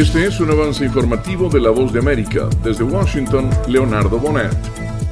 Este es un avance informativo de La Voz de América. Desde Washington, Leonardo Bonet.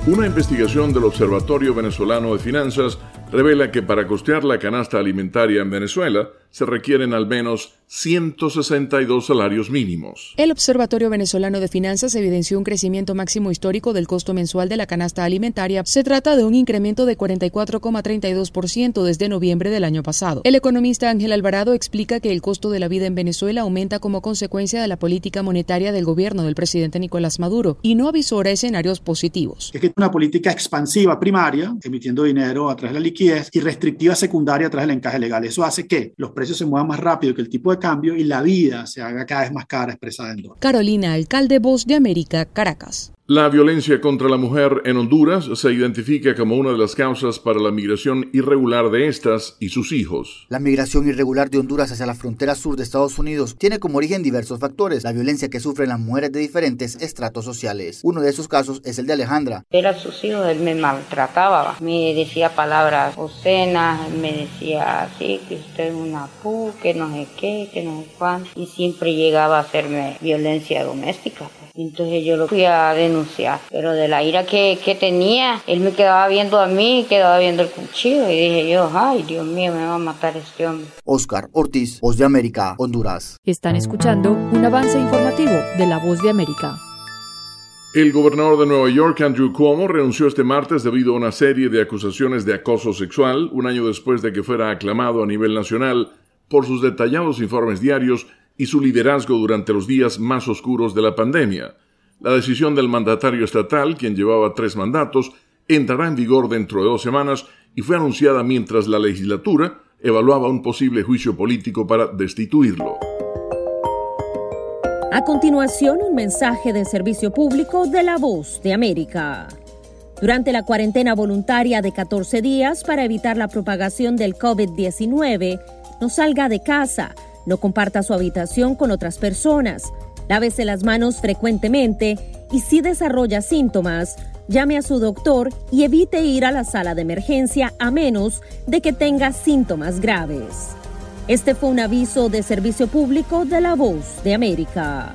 Una investigación del Observatorio Venezolano de Finanzas revela que para costear la canasta alimentaria en Venezuela se requieren al menos 162 salarios mínimos. El Observatorio Venezolano de Finanzas evidenció un crecimiento máximo histórico del costo mensual de la canasta alimentaria. Se trata de un incremento de 44,32% desde noviembre del año pasado. El economista Ángel Alvarado explica que el costo de la vida en Venezuela aumenta como consecuencia de la política monetaria del gobierno del presidente Nicolás Maduro y no avisora escenarios positivos. Es que una política expansiva primaria, emitiendo dinero a través de la liquidez, y restrictiva secundaria a través del encaje legal. Eso hace que los precios se muevan más rápido que el tipo de cambio y la vida se haga cada vez más cara expresada en dólares. Carolina, alcalde Voz de América, Caracas. La violencia contra la mujer en Honduras se identifica como una de las causas para la migración irregular de estas y sus hijos. La migración irregular de Honduras hacia la frontera sur de Estados Unidos tiene como origen diversos factores. La violencia que sufren las mujeres de diferentes estratos sociales. Uno de esos casos es el de Alejandra. Era sus hijos, él me maltrataba, me decía palabras obscenas, me decía así, que usted es una pu, que no sé qué, que no sé cuán, y siempre llegaba a hacerme violencia doméstica. Entonces yo lo fui a denunciar, pero de la ira que, que tenía, él me quedaba viendo a mí, quedaba viendo el cuchillo y dije yo, ay Dios mío, me va a matar este hombre. Oscar Ortiz, Voz de América, Honduras. Están escuchando un avance informativo de la Voz de América. El gobernador de Nueva York, Andrew Cuomo, renunció este martes debido a una serie de acusaciones de acoso sexual, un año después de que fuera aclamado a nivel nacional por sus detallados informes diarios y su liderazgo durante los días más oscuros de la pandemia. La decisión del mandatario estatal, quien llevaba tres mandatos, entrará en vigor dentro de dos semanas y fue anunciada mientras la legislatura evaluaba un posible juicio político para destituirlo. A continuación, un mensaje de servicio público de la voz de América. Durante la cuarentena voluntaria de 14 días para evitar la propagación del COVID-19, no salga de casa no comparta su habitación con otras personas. Lávese las manos frecuentemente y si desarrolla síntomas, llame a su doctor y evite ir a la sala de emergencia a menos de que tenga síntomas graves. Este fue un aviso de servicio público de la Voz de América.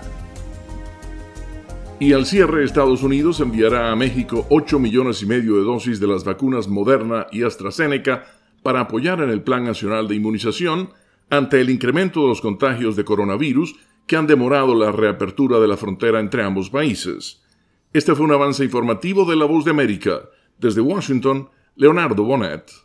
Y al cierre, Estados Unidos enviará a México 8 millones y medio de dosis de las vacunas Moderna y AstraZeneca para apoyar en el Plan Nacional de Inmunización ante el incremento de los contagios de coronavirus que han demorado la reapertura de la frontera entre ambos países. Este fue un avance informativo de La Voz de América. Desde Washington, Leonardo Bonet.